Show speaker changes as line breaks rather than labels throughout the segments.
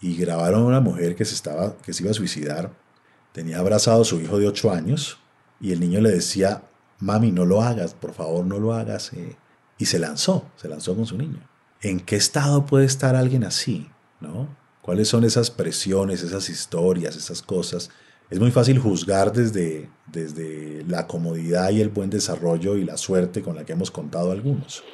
y grabaron a una mujer que se, estaba, que se iba a suicidar. Tenía abrazado a su hijo de 8 años y el niño le decía, mami, no lo hagas, por favor, no lo hagas. Eh". Y se lanzó, se lanzó con su niño. ¿En qué estado puede estar alguien así? ¿No? ¿Cuáles son esas presiones, esas historias, esas cosas? Es muy fácil juzgar desde, desde la comodidad y el buen desarrollo y la suerte con la que hemos contado algunos.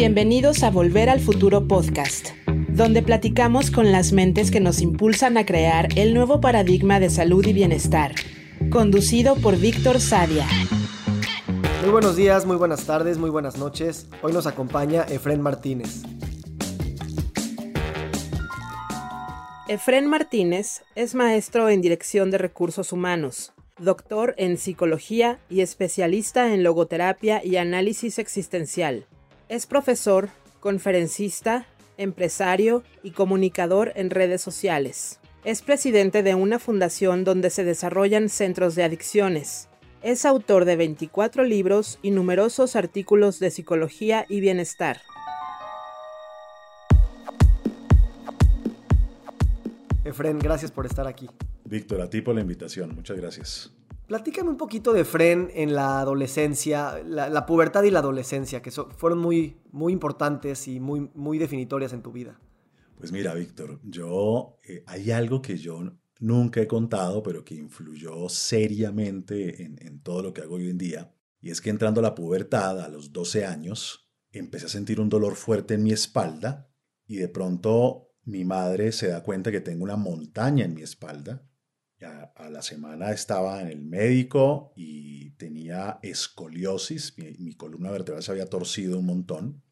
Bienvenidos a Volver al Futuro Podcast, donde platicamos con las mentes que nos impulsan a crear el nuevo paradigma de salud y bienestar, conducido por Víctor Sadia.
Muy buenos días, muy buenas tardes, muy buenas noches. Hoy nos acompaña Efren Martínez.
Efren Martínez es maestro en Dirección de Recursos Humanos, doctor en Psicología y especialista en Logoterapia y Análisis Existencial. Es profesor, conferencista, empresario y comunicador en redes sociales. Es presidente de una fundación donde se desarrollan centros de adicciones. Es autor de 24 libros y numerosos artículos de psicología y bienestar.
Efren, gracias por estar aquí.
Víctor, a ti por la invitación. Muchas gracias.
Platícame un poquito de Fren en la adolescencia, la, pubertad y la adolescencia, que fueron muy, muy importantes y muy, muy definitorias en tu vida.
Pues mira, Víctor, yo eh, hay algo que yo nunca he contado, pero que influyó seriamente en, en todo lo que hago hoy en día, y es que entrando a la pubertad, a los 12 años, empecé a sentir un dolor fuerte en mi espalda y de pronto mi madre se da cuenta que tengo una montaña en mi espalda a, la semana estaba en el médico y tenía escoliosis, mi, columna vertebral se había torcido un montón,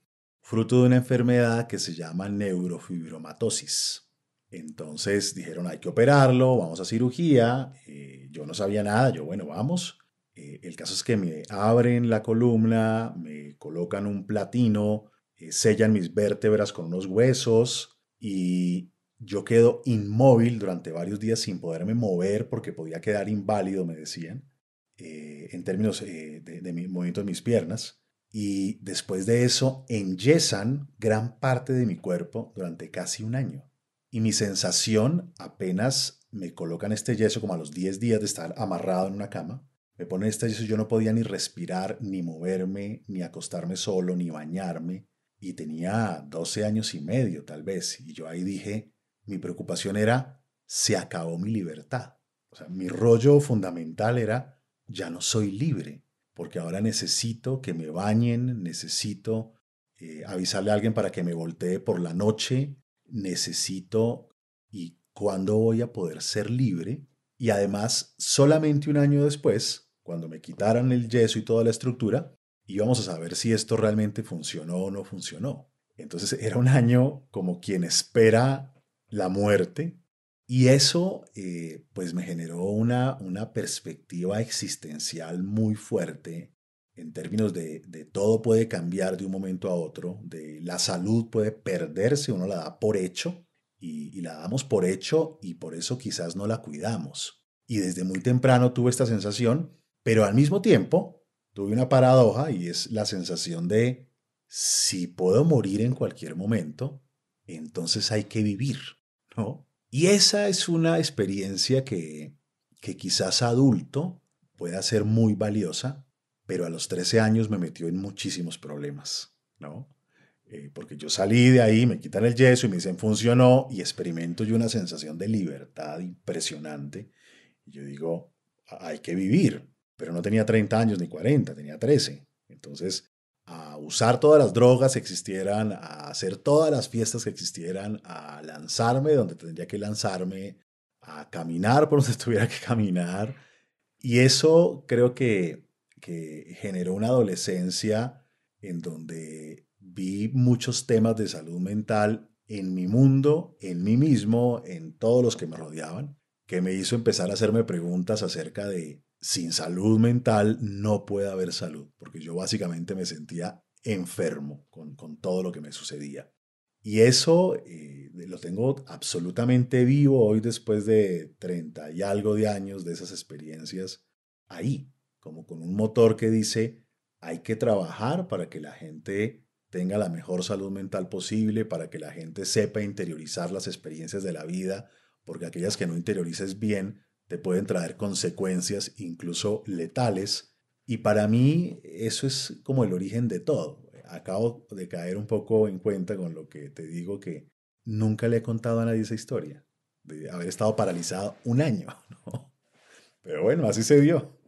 fruto de una enfermedad que se llama neurofibromatosis. Entonces dijeron, hay que operarlo, vamos a cirugía. Eh, yo no sabía nada, yo, bueno, vamos. Eh, el caso es que me abren la columna, me colocan un platino, eh, sellan mis vértebras con unos huesos y yo quedo inmóvil durante varios días sin poderme mover porque podía quedar inválido, me decían, eh, en términos eh, de, mi movimiento de mis piernas. Y después de eso, enyesan gran parte de mi cuerpo durante casi un año. Y mi sensación, apenas me colocan este yeso, como a los 10 días de estar amarrado en una cama, me ponen este yeso, yo no podía ni respirar, ni moverme, ni acostarme solo, ni bañarme. Y tenía 12 años y medio, tal vez. Y yo ahí dije, mi preocupación era, se acabó mi libertad. O sea, mi rollo fundamental era, ya no soy libre, porque ahora necesito que me bañen, necesito eh, avisarle a alguien para que me voltee por la noche, necesito y cuándo voy a poder ser libre. Y además, solamente un año después, cuando me quitaran el yeso y toda la estructura, íbamos a saber si esto realmente funcionó o no funcionó. Entonces era un año como quien espera la muerte. Y eso eh, pues me generó una, una perspectiva existencial muy fuerte en términos de, de, todo puede cambiar de un momento a otro, de la salud puede perderse, uno la da por hecho y, y la damos por hecho y por eso quizás no la cuidamos. Y desde muy temprano tuve esta sensación, pero al mismo tiempo tuve una paradoja y es la sensación de si puedo morir en cualquier momento, entonces hay que vivir. Y esa es una experiencia que, que quizás adulto pueda ser muy valiosa, pero a los 13 años me metió en muchísimos problemas, ¿no? Eh, porque yo salí de ahí, me quitan el yeso y me dicen funcionó y experimento yo una sensación de libertad impresionante. Y yo digo, hay que vivir, pero no tenía 30 años ni 40, tenía 13. Entonces a usar todas las drogas que existieran, a hacer todas las fiestas que existieran, a lanzarme donde tendría que lanzarme, a caminar por donde tuviera que caminar. Y eso creo que, que generó una adolescencia en donde vi muchos temas de salud mental en mi mundo, en mí mismo, en todos los que me rodeaban, que me hizo empezar a hacerme preguntas acerca de sin salud mental no puede haber salud, porque yo básicamente me sentía enfermo con, todo lo que me sucedía. Y eso eh, lo tengo absolutamente vivo hoy después de 30 y algo de años de esas experiencias, ahí, como con un motor que dice, hay que trabajar para que la gente tenga la mejor salud mental posible, para que la gente sepa interiorizar las experiencias de la vida, porque aquellas que no interiorices bien te pueden traer consecuencias incluso letales. Y para mí eso es como el origen de todo. Acabo de caer un poco en cuenta con lo que te digo que nunca le he contado a nadie esa historia, de haber estado paralizado un año. Pero bueno, así se dio.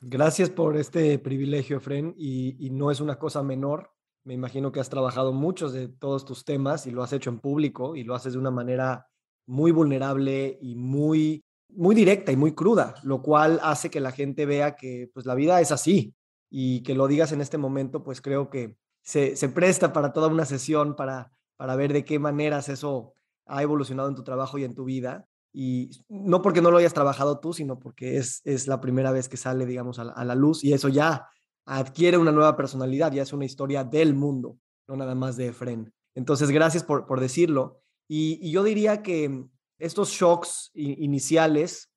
Gracias por este privilegio, Fren, y, y, no es una cosa menor. Me imagino que has trabajado muchos de todos tus temas y lo has hecho en público y lo haces de una manera muy vulnerable y muy, muy directa y muy cruda, lo cual hace que la gente vea que pues la vida es así y que lo digas en este momento, pues creo que se, se presta para toda una sesión para, para ver de qué maneras eso ha evolucionado en tu trabajo y en tu vida y no porque no lo hayas trabajado tú, sino porque es, es la primera vez que sale, digamos, a la, luz y eso ya adquiere una nueva personalidad, ya es una historia del mundo, no nada más de Efren. Entonces, gracias por, por decirlo. Y, yo diría que estos shocks iniciales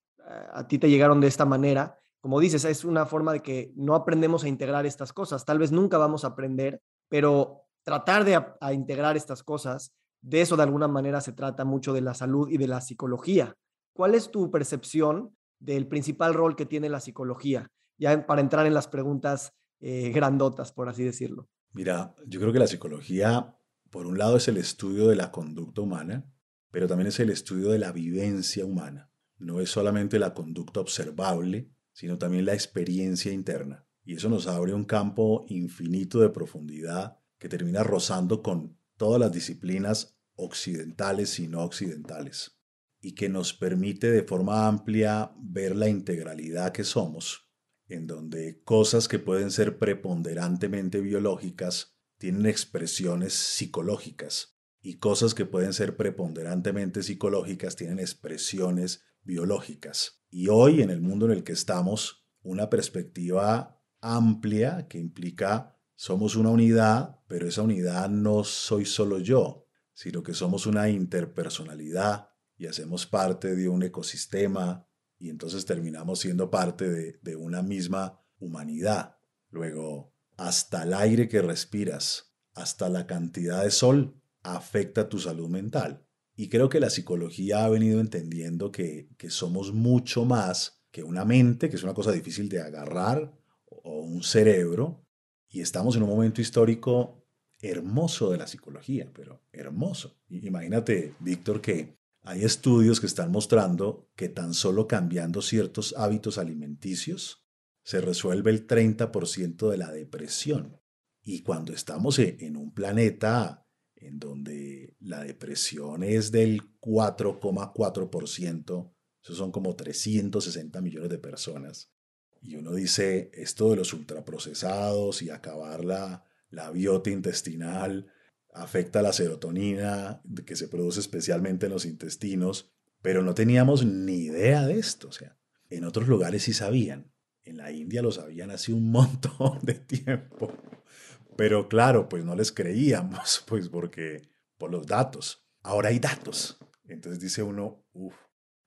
a ti te llegaron de esta manera. Como dices, es una forma de que no aprendemos a integrar estas cosas. Tal vez nunca vamos a aprender, pero tratar de a integrar estas cosas de eso de alguna manera se trata mucho de la salud y de la psicología. ¿Cuál es tu percepción del principal rol que tiene la psicología? Ya para entrar en las preguntas eh, grandotas, por así decirlo.
Mira, yo creo que la psicología, por un lado, es el estudio de la conducta humana, pero también es el estudio de la vivencia humana. No es solamente la conducta observable, sino también la experiencia interna. Y eso nos abre un campo infinito de profundidad que termina rozando con todas las disciplinas occidentales y no occidentales, y que nos permite de forma amplia ver la integralidad que somos, en donde cosas que pueden ser preponderantemente biológicas tienen expresiones psicológicas, y cosas que pueden ser preponderantemente psicológicas tienen expresiones biológicas. Y hoy, en el mundo en el que estamos, una perspectiva amplia que implica somos una unidad, pero esa unidad no soy solo yo, sino que somos una interpersonalidad y hacemos parte de un ecosistema y entonces terminamos siendo parte de, de una misma humanidad. Luego, hasta el aire que respiras, hasta la cantidad de sol, afecta tu salud mental. Y creo que la psicología ha venido entendiendo que, que somos mucho más que una mente, que es una cosa difícil de agarrar, o un cerebro, y estamos en un momento histórico hermoso de la psicología, pero hermoso. Imagínate, Víctor, que hay estudios que están mostrando que tan solo cambiando ciertos hábitos alimenticios se resuelve el 30% de la depresión. Y cuando estamos e, en un planeta en donde la depresión es del 4,4%, eso son como 360 millones de personas, y uno dice, esto de los ultraprocesados y acabar la, la biota intestinal afecta la serotonina que se produce especialmente en los intestinos, pero no teníamos ni idea de esto. O sea, en otros lugares sí sabían. En la India lo sabían hace un montón de tiempo. Pero claro, pues no les creíamos, pues porque por los datos. Ahora hay datos. Entonces dice uno, uff,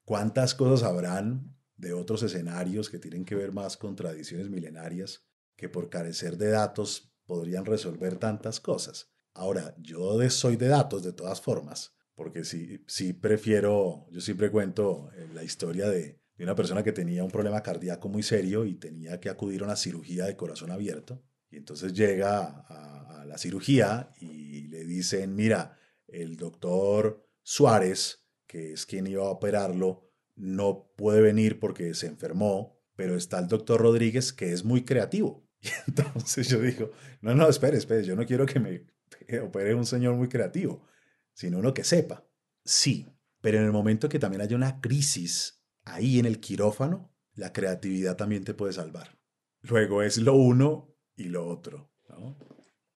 ¿cuántas cosas habrán de otros escenarios que tienen que ver más con tradiciones milenarias que por carecer de datos podrían resolver tantas cosas. Ahora, yo soy de datos de todas formas, porque sí, sí prefiero, yo siempre cuento eh, la historia de, una persona que tenía un problema cardíaco muy serio y tenía que acudir a una cirugía de corazón abierto. Y entonces llega a la cirugía y le dicen, mira, el doctor Suárez, que es quien iba a operarlo, no puede venir porque se enfermó, pero está el doctor Rodríguez que es muy creativo. Y entonces yo digo, no, no, espere, espere, yo no quiero que me opere un señor muy creativo, sino uno que sepa. Sí, pero en el momento que también haya una crisis ahí en el quirófano, la creatividad también te puede salvar. Luego es lo uno y lo otro.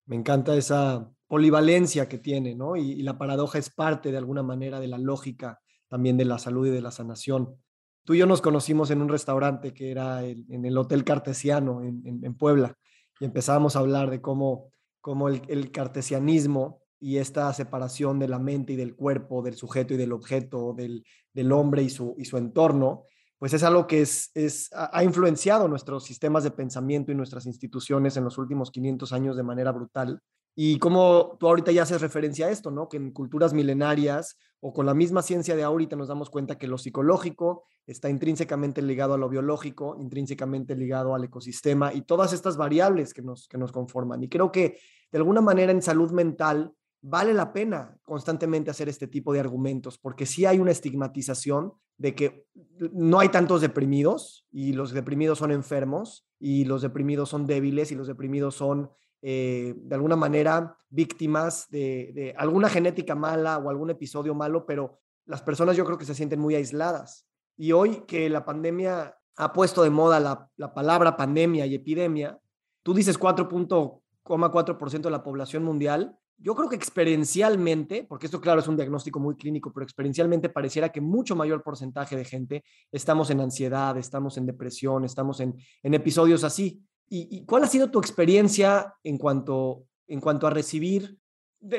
Me encanta esa polivalencia que tiene, ¿no? y la paradoja es parte de alguna manera de la lógica también de la salud y de la sanación. Tú y yo nos conocimos en un restaurante que era en el Hotel Cartesiano en, Puebla y empezábamos a hablar de cómo, cómo el, cartesianismo y esta separación de la mente y del cuerpo, del sujeto y del objeto, del, del hombre y su, y su entorno, pues es algo que es, ha influenciado nuestros sistemas de pensamiento y nuestras instituciones en los últimos 500 años de manera brutal. Y como tú ahorita ya haces referencia a esto, ¿no? Que en culturas milenarias o con la misma ciencia de ahorita nos damos cuenta que lo psicológico está intrínsecamente ligado a lo biológico, intrínsecamente ligado al ecosistema y todas estas variables que nos, que nos conforman. Y creo que de alguna manera en salud mental vale la pena constantemente hacer este tipo de argumentos, porque sí hay una estigmatización de que no hay tantos deprimidos y los deprimidos son enfermos y los deprimidos son débiles y los deprimidos son eh, de alguna manera víctimas de, alguna genética mala o algún episodio malo, pero las personas yo creo que se sienten muy aisladas. Y hoy que la pandemia ha puesto de moda la, la palabra pandemia y epidemia, tú dices 4.4% de la población mundial, yo creo que experiencialmente, porque esto claro es un diagnóstico muy clínico, pero experiencialmente pareciera que mucho mayor porcentaje de gente estamos en ansiedad, estamos en depresión, estamos en, en episodios así. ¿Y, cuál ha sido tu experiencia en cuanto, en cuanto a recibir,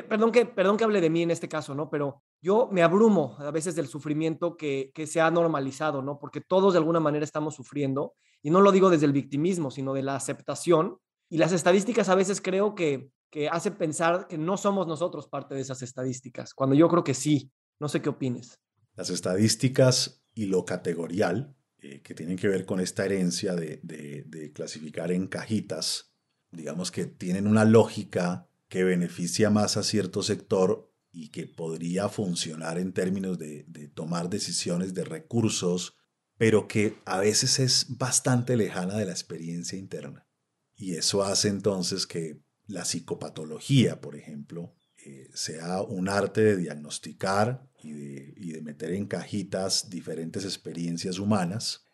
perdón, que, perdón que hable de mí en este caso, ¿no? Pero yo me abrumo a veces del sufrimiento que, que se ha normalizado, ¿no? Porque todos de alguna manera estamos sufriendo, y no lo digo desde el victimismo, sino de la aceptación. Y las estadísticas a veces creo que que hace pensar que no somos nosotros parte de esas estadísticas, cuando yo creo que sí. No sé qué opines.
Las estadísticas y lo categorial, eh, que tienen que ver con esta herencia de, de, clasificar en cajitas, digamos que tienen una lógica que beneficia más a cierto sector y que podría funcionar en términos de, de tomar decisiones de recursos, pero que a veces es bastante lejana de la experiencia interna. Y eso hace entonces que la psicopatología, por ejemplo, eh, sea un arte de diagnosticar y de, meter en cajitas diferentes experiencias humanas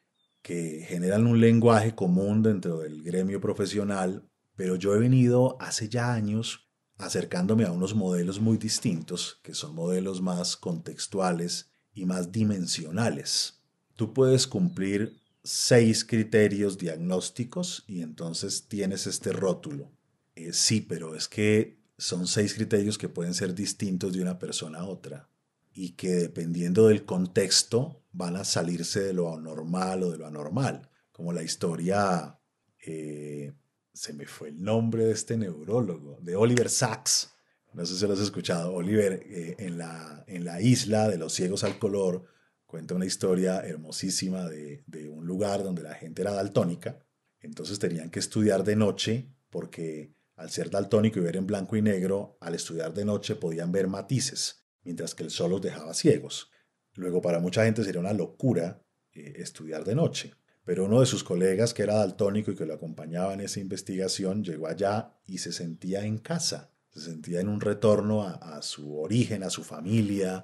que generan un lenguaje común dentro del gremio profesional, pero yo he venido hace ya años acercándome a unos modelos muy distintos, que son modelos más contextuales y más dimensionales. Tú puedes cumplir seis criterios diagnósticos y entonces tienes este rótulo. Eh, sí, pero es que son seis criterios que pueden ser distintos de una persona a otra y que dependiendo del contexto van a salirse de lo anormal o de lo anormal, como la historia, eh, se me fue el nombre de este neurólogo, de Oliver Sacks. No sé si lo has escuchado. Oliver, eh, en, la, en la isla de los ciegos al color, cuenta una historia hermosísima de, de un lugar donde la gente era daltónica. Entonces tenían que estudiar de noche porque al ser daltónico y ver en blanco y negro, al estudiar de noche podían ver matices, mientras que el sol los dejaba ciegos. Luego para mucha gente sería una locura eh, estudiar de noche. Pero uno de sus colegas, que era daltónico y que lo acompañaba en esa investigación, llegó allá y se sentía en casa, se sentía en un retorno a, su origen, a su familia,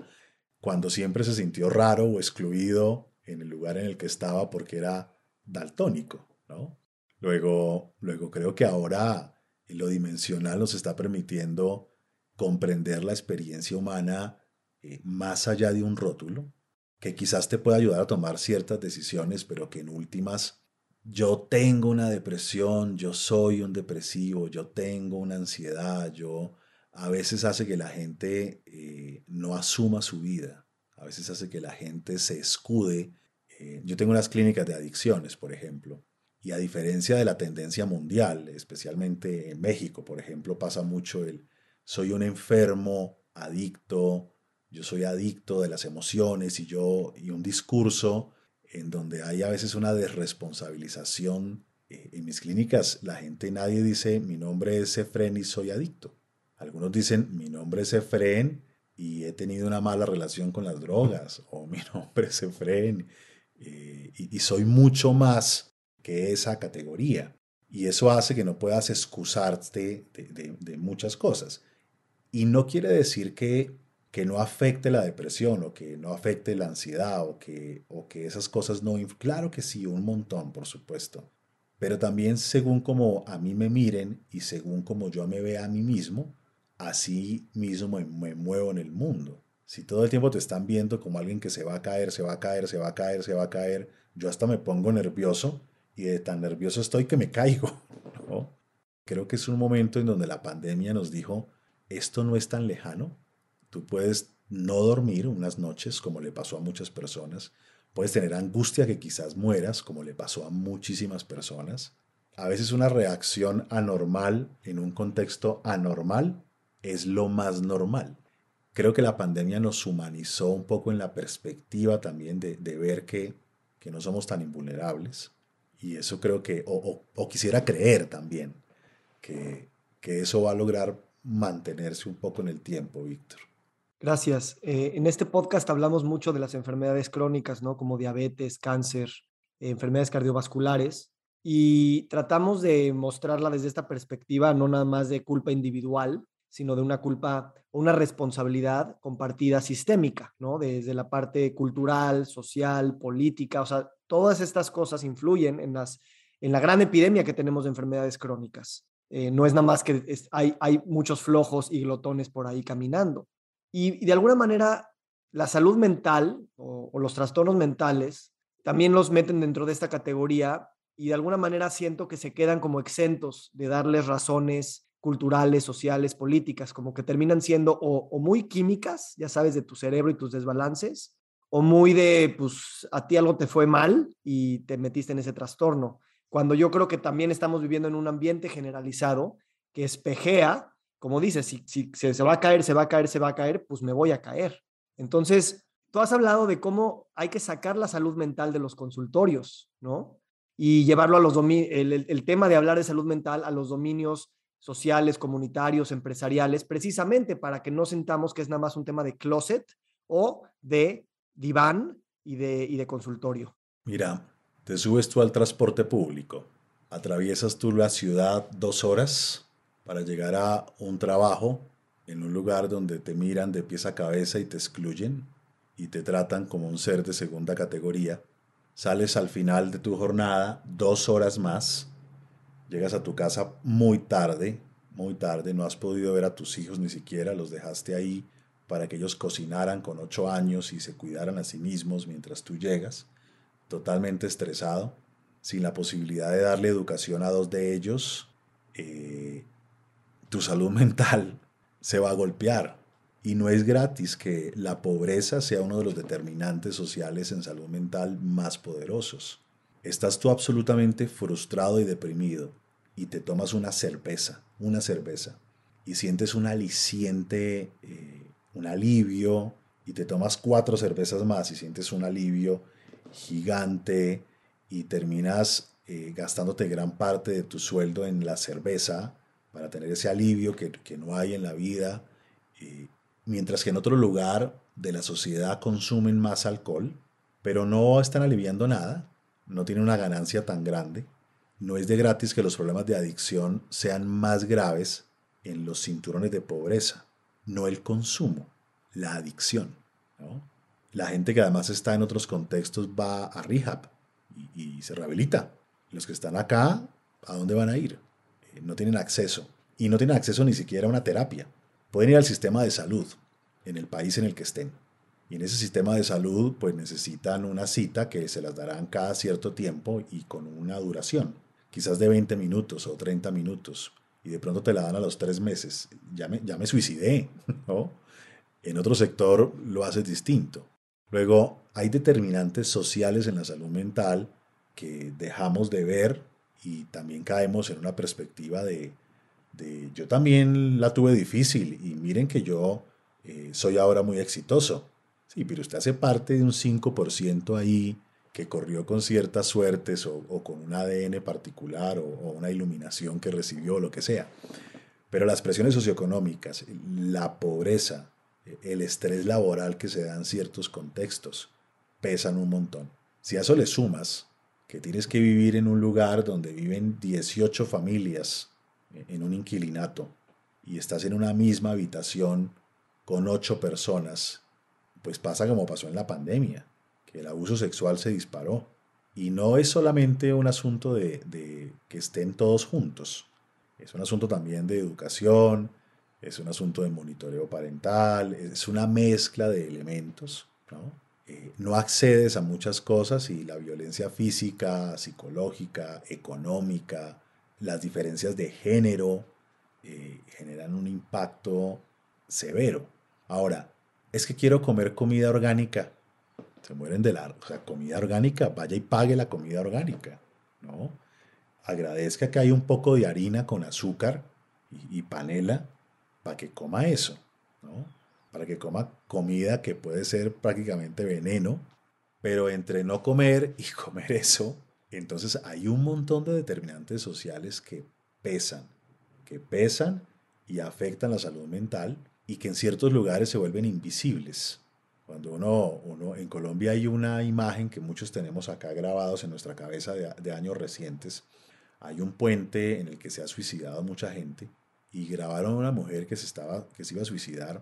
cuando siempre se sintió raro o excluido en el lugar en el que estaba porque era daltónico, ¿no? Luego, luego creo que ahora lo dimensional nos está permitiendo comprender la experiencia humana eh, más allá de un rótulo, que quizás te pueda ayudar a tomar ciertas decisiones, pero que en últimas yo tengo una depresión, yo soy un depresivo, yo tengo una ansiedad, yo a veces hace que la gente eh, no asuma su vida, a veces hace que la gente se escude. Eh, yo tengo unas clínicas de adicciones, por ejemplo, y a diferencia de la tendencia mundial, especialmente en México, por ejemplo, pasa mucho el soy un enfermo, adicto, yo soy adicto de las emociones y yo y un discurso en donde hay a veces una desresponsabilización. Eh, en mis clínicas la gente, nadie dice mi nombre es Efren y soy adicto. Algunos dicen mi nombre es Efren y he tenido una mala relación con las drogas o mi nombre es Efren eh, y soy mucho más que esa categoría. Y eso hace que no puedas excusarte de, muchas cosas. Y no quiere decir que, que, no afecte la depresión o que no afecte la ansiedad o que, o que esas cosas no... Claro que sí, un montón, por supuesto. Pero también según como a mí me miren y según como yo me vea a mí mismo, así mismo me, me muevo en el mundo. Si todo el tiempo te están viendo como alguien que se va a caer, se va a caer, se va a caer, se va a caer, yo hasta me pongo nervioso y de tan nervioso estoy que me caigo. Creo que es un momento en donde la pandemia nos dijo, esto no es tan lejano, tú puedes no dormir unas noches como le pasó a muchas personas, Puedes tener angustia que quizás mueras, como le pasó a muchísimas personas. A veces una reacción anormal en un contexto anormal es lo más normal. Creo que la pandemia nos humanizó un poco en la perspectiva también de, ver que, no somos tan invulnerables. Y eso creo que, o, quisiera creer también, que, que eso va a lograr mantenerse un poco en el tiempo, Víctor.
Gracias. Eh, en este podcast hablamos mucho de las enfermedades crónicas, ¿no? Como diabetes, cáncer, enfermedades cardiovasculares, y tratamos de mostrarla desde esta perspectiva, no nada más de culpa individual, sino de una culpa o una responsabilidad compartida sistémica, ¿no? Desde la parte cultural, social, política, o sea, todas estas cosas influyen en, las, en la gran epidemia que tenemos de enfermedades crónicas. Eh, no es nada más que hay, hay muchos flojos y glotones por ahí caminando. Y, de alguna manera, la salud mental o, los trastornos mentales también los meten dentro de esta categoría y de alguna manera siento que se quedan como exentos de darles razones culturales, sociales, políticas, como que terminan siendo o, muy químicas, ya sabes, de tu cerebro y tus desbalances, o muy de, pues, a ti algo te fue mal y te metiste en ese trastorno. Cuando yo creo que también estamos viviendo en un ambiente generalizado que espejea como dices, si, si, se va a caer, se va a caer, se va a caer, pues me voy a caer. Entonces, tú has hablado de cómo hay que sacar la salud mental de los consultorios, ¿no? Y llevarlo a los el, el, tema de hablar de salud mental a los dominios sociales, comunitarios, empresariales, precisamente para que no sentamos que es nada más un tema de closet o de diván y de, y de consultorio.
Mira, te subes tú al transporte público, atraviesas tú la ciudad dos horas para llegar a un trabajo en un lugar donde te miran de pies a cabeza y te excluyen y te tratan como un ser de segunda categoría. Sales al final de tu jornada dos horas más, llegas a tu casa muy tarde, muy tarde, no has podido ver a tus hijos ni siquiera, los dejaste ahí para que ellos cocinaran con ocho años y se cuidaran a sí mismos mientras tú llegas, totalmente estresado, sin la posibilidad de darle educación a dos de ellos, eh, tu salud mental se va a golpear. Y no es gratis que la pobreza sea uno de los determinantes sociales en salud mental más poderosos. Estás tú absolutamente frustrado y deprimido y te tomas una cerveza, una cerveza, y sientes un aliciente, eh, un alivio, y te tomas cuatro cervezas más y sientes un alivio gigante y terminas eh, gastándote gran parte de tu sueldo en la cerveza, para tener ese alivio que, no hay en la vida, mientras que en otro lugar de la sociedad consumen más alcohol, pero no están aliviando nada, no tienen una ganancia tan grande. No es de gratis que los problemas de adicción sean más graves en los cinturones de pobreza, no el consumo, la adicción. La gente que además está en otros contextos va a rehab y, se rehabilita. Los que están acá, ¿a dónde van a ir? no tienen acceso y no tienen acceso ni siquiera a una terapia. Pueden ir al sistema de salud en el país en el que estén. Y en ese sistema de salud pues necesitan una cita que se las darán cada cierto tiempo y con una duración, quizás de 20 minutos o 30 minutos. Y de pronto te la dan a los tres meses. Ya me, me suicidé, ¿no? En otro sector lo haces distinto. Luego, hay determinantes sociales en la salud mental que dejamos de ver y también caemos en una perspectiva de, yo también la tuve difícil y miren que yo eh, soy ahora muy exitoso. Sí, pero usted hace parte de un 5% ahí que corrió con ciertas suertes o, con un ADN particular o, una iluminación que recibió, lo que sea. Pero las presiones socioeconómicas, la pobreza, el estrés laboral que se da en ciertos contextos, pesan un montón. Si a eso le sumas que tienes que vivir en un lugar donde viven 18 familias en un inquilinato y estás en una misma habitación con 8 personas, pues pasa como pasó en la pandemia, que el abuso sexual se disparó. Y no es solamente un asunto de, que estén todos juntos, es un asunto también de educación, es un asunto de monitoreo parental, es una mezcla de elementos, ¿no? Eh, no accedes a muchas cosas y la violencia física, psicológica, económica, las diferencias de género eh, generan un impacto severo. Ahora, es que quiero comer comida orgánica. Se mueren de la comida orgánica, vaya y pague la comida orgánica, ¿no? Agradezca que hay un poco de harina con azúcar y, y panela para que coma eso, ¿no? Para que coma comida que puede ser prácticamente veneno, pero entre no comer y comer eso, entonces hay un montón de determinantes sociales que pesan, que pesan y afectan la salud mental y que en ciertos lugares se vuelven invisibles. Cuando uno, uno en Colombia hay una imagen que muchos tenemos acá grabados en nuestra cabeza de, años recientes, hay un puente en el que se ha suicidado mucha gente y grabaron a una mujer que se, estaba, que iba a suicidar,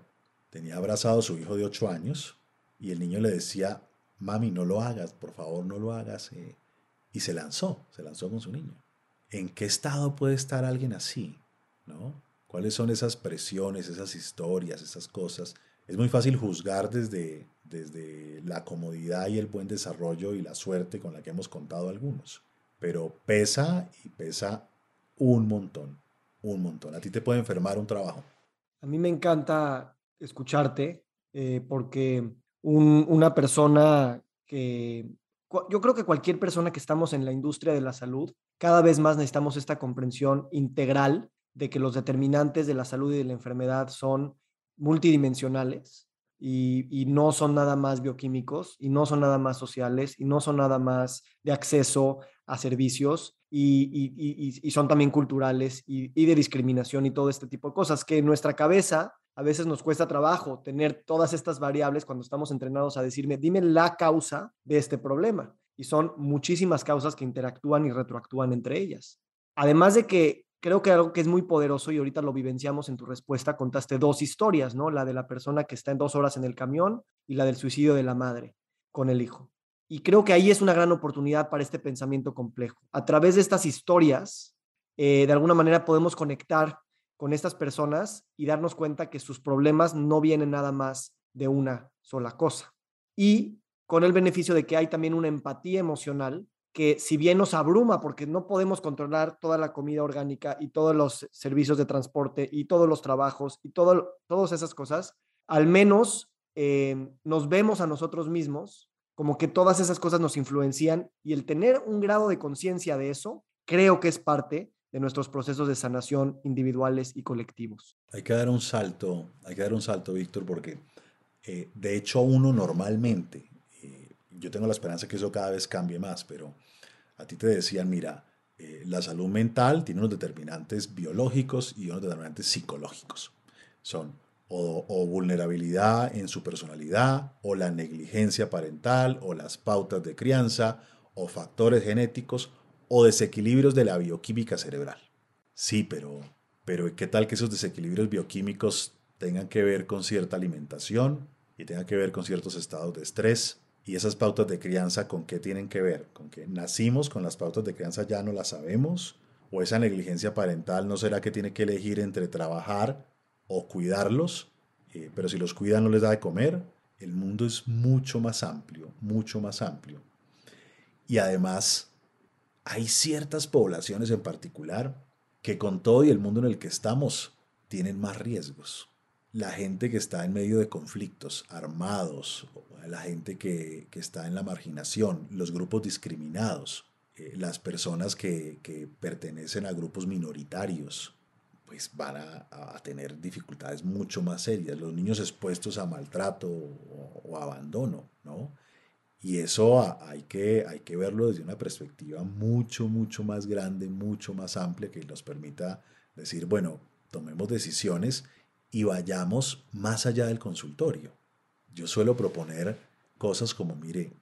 tenía abrazado a su hijo de 8 años y el niño le decía, mami, no lo hagas, por favor, no lo hagas. Eh". Y se lanzó, se lanzó con su niño. ¿En qué estado puede estar alguien así? ¿No? ¿Cuáles son esas presiones, esas historias, esas cosas? Es muy fácil juzgar desde, desde la comodidad y el buen desarrollo y la suerte con la que hemos contado algunos. Pero pesa y pesa un montón, un montón. A ti te puede enfermar un trabajo.
A mí me encanta escucharte eh, porque una persona que yo creo que cualquier persona que estamos en la industria de la salud, cada vez más necesitamos esta comprensión integral de que los determinantes de la salud y de la enfermedad son multidimensionales y, no son nada más bioquímicos y no son nada más sociales y no son nada más de acceso a servicios y, son también culturales y, de discriminación y todo este tipo de cosas que en nuestra cabeza a veces nos cuesta trabajo tener todas estas variables cuando estamos entrenados a decirme, dime la causa de este problema. Y son muchísimas causas que interactúan y retroactúan entre ellas. Además de que creo que algo que es muy poderoso y ahorita lo vivenciamos en tu respuesta, contaste dos historias, ¿no? La de la persona que está en dos horas en el camión y la del suicidio de la madre con el hijo. Y creo que ahí es una gran oportunidad para este pensamiento complejo. A través de estas historias, eh, de alguna manera podemos conectar con estas personas y darnos cuenta que sus problemas no vienen nada más de una sola cosa. Y con el beneficio de que hay también una empatía emocional que si bien nos abruma porque no podemos controlar toda la comida orgánica y todos los servicios de transporte y todos los trabajos y todo, todas esas cosas, al menos eh, nos vemos a nosotros mismos como que todas esas cosas nos influencian y el tener un grado de conciencia de eso, creo que es parte de nuestros procesos de sanación individuales y colectivos.
Hay que dar un salto, hay que dar un salto, Víctor, porque eh, de hecho uno normalmente, yo tengo la esperanza que eso cada vez cambie más, pero a ti te decían, mira, eh, la salud mental tiene unos determinantes biológicos y unos determinantes psicológicos. Son o, o, vulnerabilidad en su personalidad, o la negligencia parental, o las pautas de crianza, o factores genéticos, o desequilibrios de la bioquímica cerebral. Sí, pero, pero ¿qué tal que esos desequilibrios bioquímicos tengan que ver con cierta alimentación y tengan que ver con ciertos estados de estrés y esas pautas de crianza, ¿con qué tienen que ver? ¿Con que nacimos con las pautas de crianza ya no las sabemos? ¿O esa negligencia parental no será que tiene que elegir entre trabajar o cuidarlos? Eh, pero si los cuida no les da de comer. El mundo es mucho más amplio, mucho más amplio. Y además, hay ciertas poblaciones en particular que con todo y el mundo en el que estamos tienen más riesgos la gente que está en medio de conflictos armados, la gente que, está en la marginación, los grupos discriminados, eh, las personas que, pertenecen a grupos minoritarios, pues van a, tener dificultades mucho más serias. Los niños expuestos a maltrato o, abandono, ¿no? Y eso hay que, hay que verlo desde una perspectiva mucho, mucho más grande, mucho más amplia, que nos permita decir, bueno, tomemos decisiones y vayamos más allá del consultorio. Yo suelo proponer cosas como, mire,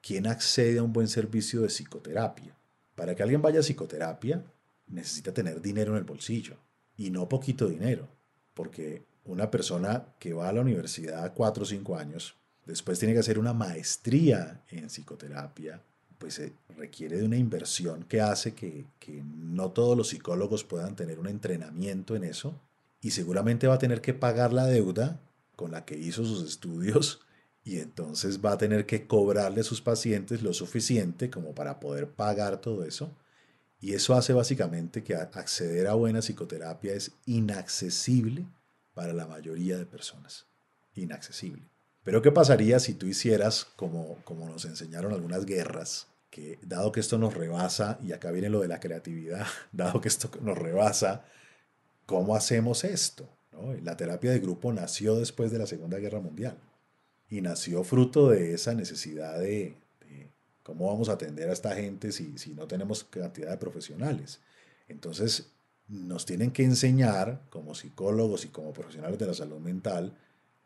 ¿quién accede a un buen servicio de psicoterapia? Para que alguien vaya a psicoterapia, necesita tener dinero en el bolsillo y no poquito dinero, porque una persona que va a la universidad cuatro o cinco años, después tiene que hacer una maestría en psicoterapia, pues se requiere de una inversión que hace que, que no todos los psicólogos puedan tener un entrenamiento en eso y seguramente va a tener que pagar la deuda con la que hizo sus estudios y entonces va a tener que cobrarle a sus pacientes lo suficiente como para poder pagar todo eso. Y eso hace básicamente que acceder a buena psicoterapia es inaccesible para la mayoría de personas. Inaccesible. Pero ¿qué pasaría si tú hicieras como, como nos enseñaron algunas guerras? Que dado que esto nos rebasa, y acá viene lo de la creatividad, dado que esto nos rebasa, ¿cómo hacemos esto? La terapia de grupo nació después de la Segunda Guerra Mundial y nació fruto de esa necesidad de, cómo vamos a atender a esta gente si, no tenemos cantidad de profesionales. Entonces, nos tienen que enseñar como psicólogos y como profesionales de la salud mental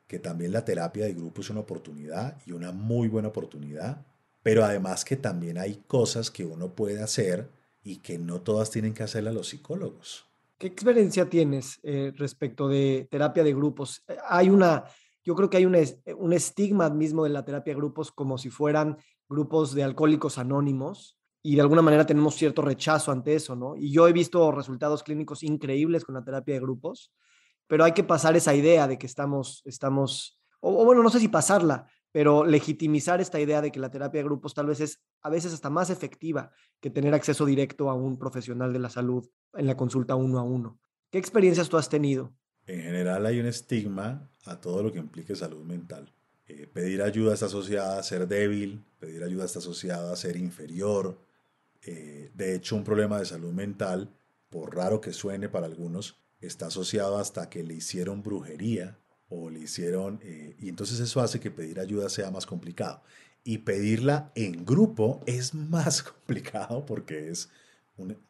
que también la terapia de grupo es una oportunidad y una muy buena oportunidad, pero además que también hay cosas que uno puede hacer y que no todas tienen que hacerlas los psicólogos.
¿Qué experiencia tienes eh, respecto de terapia de grupos? Eh, hay una, yo creo que hay un, un estigma mismo de la terapia de grupos como si fueran grupos de alcohólicos anónimos y de alguna manera tenemos cierto rechazo ante eso, ¿no? Y yo he visto resultados clínicos increíbles con la terapia de grupos, pero hay que pasar esa idea de que estamos, estamos, o, bueno, no sé si pasarla, pero legitimizar esta idea de que la terapia de grupos tal vez es a veces hasta más efectiva que tener acceso directo a un profesional de la salud en la consulta uno a uno. ¿Qué experiencias tú has tenido?
En general hay un estigma a todo lo que implique salud mental. Eh, pedir ayuda está asociada a ser débil, pedir ayuda está asociada a ser inferior, eh, de hecho, un problema de salud mental, por raro que suene para algunos, está asociado hasta que le hicieron brujería o le hicieron... Eh, y entonces eso hace que pedir ayuda sea más complicado. Y pedirla en grupo es más complicado porque es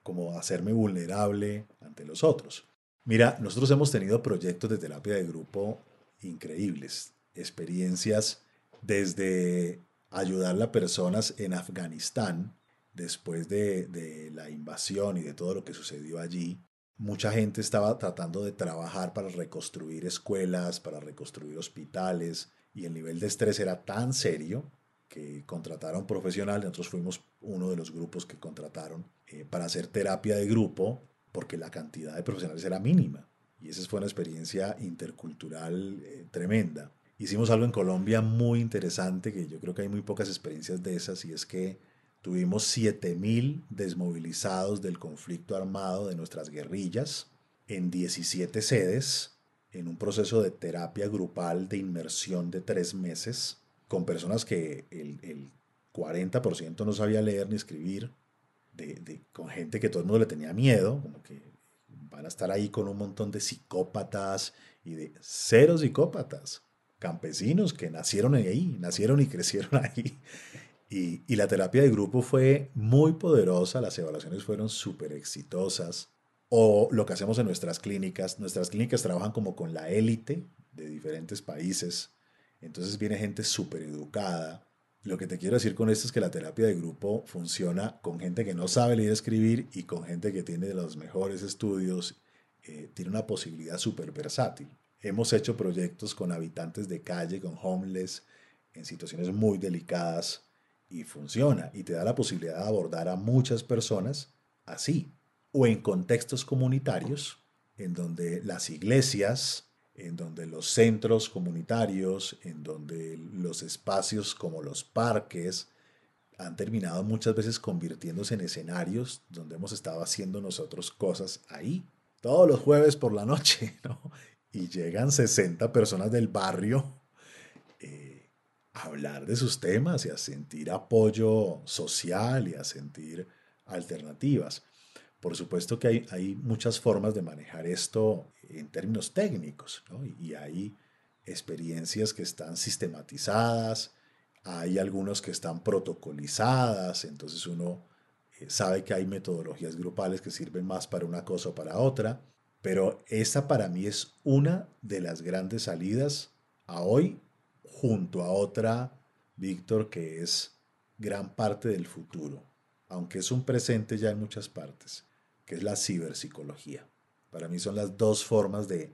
como hacerme vulnerable ante los otros. Mira, nosotros hemos tenido proyectos de terapia de grupo increíbles, experiencias desde ayudar a personas en Afganistán después de, la invasión y de todo lo que sucedió allí, mucha gente estaba tratando de trabajar para reconstruir escuelas, para reconstruir hospitales, y el nivel de estrés era tan serio que contrataron profesionales, nosotros fuimos uno de los grupos que contrataron eh, para hacer terapia de grupo, porque la cantidad de profesionales era mínima. Y esa fue una experiencia intercultural eh, tremenda. Hicimos algo en Colombia muy interesante, que yo creo que hay muy pocas experiencias de esas, y es que Tuvimos 7.000 desmovilizados del conflicto armado de nuestras guerrillas en 17 sedes, en un proceso de terapia grupal de inmersión de tres meses, con personas que el, 40% no sabía leer ni escribir, de, con gente que todo el mundo le tenía miedo, como que van a estar ahí con un montón de psicópatas y de cero psicópatas, campesinos que nacieron ahí, nacieron y crecieron ahí y, la terapia de grupo fue muy poderosa, las evaluaciones fueron súper exitosas. O lo que hacemos en nuestras clínicas, nuestras clínicas trabajan como con la élite de diferentes países, entonces viene gente súper educada. Lo que te quiero decir con esto es que la terapia de grupo funciona con gente que no sabe leer y escribir y con gente que tiene los mejores estudios, eh, tiene una posibilidad súper versátil. Hemos hecho proyectos con habitantes de calle, con homeless, en situaciones muy delicadas y funciona y te da la posibilidad de abordar a muchas personas así o en contextos comunitarios en donde las iglesias, en donde los centros comunitarios, en donde los espacios como los parques han terminado muchas veces convirtiéndose en escenarios donde hemos estado haciendo nosotros cosas ahí, todos los jueves por la noche, ¿no? Y llegan 60 personas del barrio hablar de sus temas y a sentir apoyo social y a sentir alternativas. Por supuesto que hay, hay muchas formas de manejar esto en términos técnicos y hay experiencias que están sistematizadas, hay algunos que están protocolizadas, entonces uno eh, sabe que hay metodologías grupales que sirven más para una cosa o para otra, pero esta para mí es una de las grandes salidas a hoy junto a otra, Víctor, que es gran parte del futuro, aunque es un presente ya en muchas partes, que es la ciberpsicología. Para mí son las dos formas de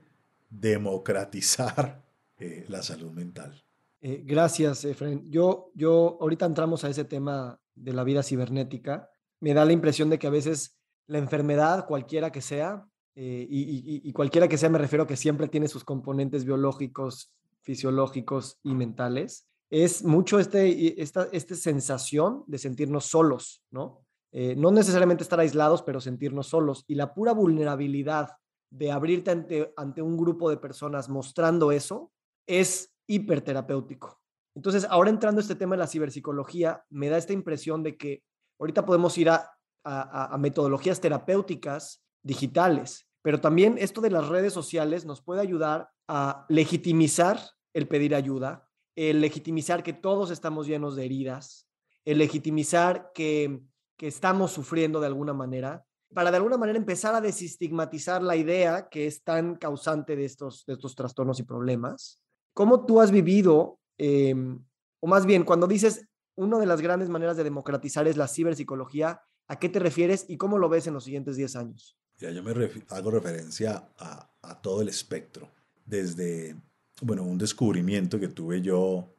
democratizar eh, la salud mental.
Eh, gracias, Efren. Yo, yo, ahorita entramos a ese tema de la vida cibernética. Me da la impresión de que a veces la enfermedad, cualquiera que sea, eh, y, y, cualquiera que sea, me refiero a que siempre tiene sus componentes biológicos, fisiológicos y mentales, es mucho este, esta, esta sensación de sentirnos solos, ¿no? Eh, no necesariamente estar aislados, pero sentirnos solos. Y la pura vulnerabilidad de abrirte ante, ante un grupo de personas mostrando eso es hiperterapéutico. Entonces, ahora entrando a este tema de la ciberpsicología, me da esta impresión de que ahorita podemos ir a, a metodologías terapéuticas digitales, pero también esto de las redes sociales nos puede ayudar a legitimizar el pedir ayuda, el legitimizar que todos estamos llenos de heridas, el legitimizar que, que estamos sufriendo de alguna manera, para de alguna manera empezar a desestigmatizar la idea que es tan causante de estos, de estos trastornos y problemas. ¿Cómo tú has vivido, em, o más bien, cuando dices una de las grandes maneras de democratizar es la ciberpsicología, ¿a qué te refieres y cómo lo ves en los siguientes 10 años?
Ya, yo me hago referencia a, a, todo el espectro, desde, bueno, un descubrimiento que tuve yo,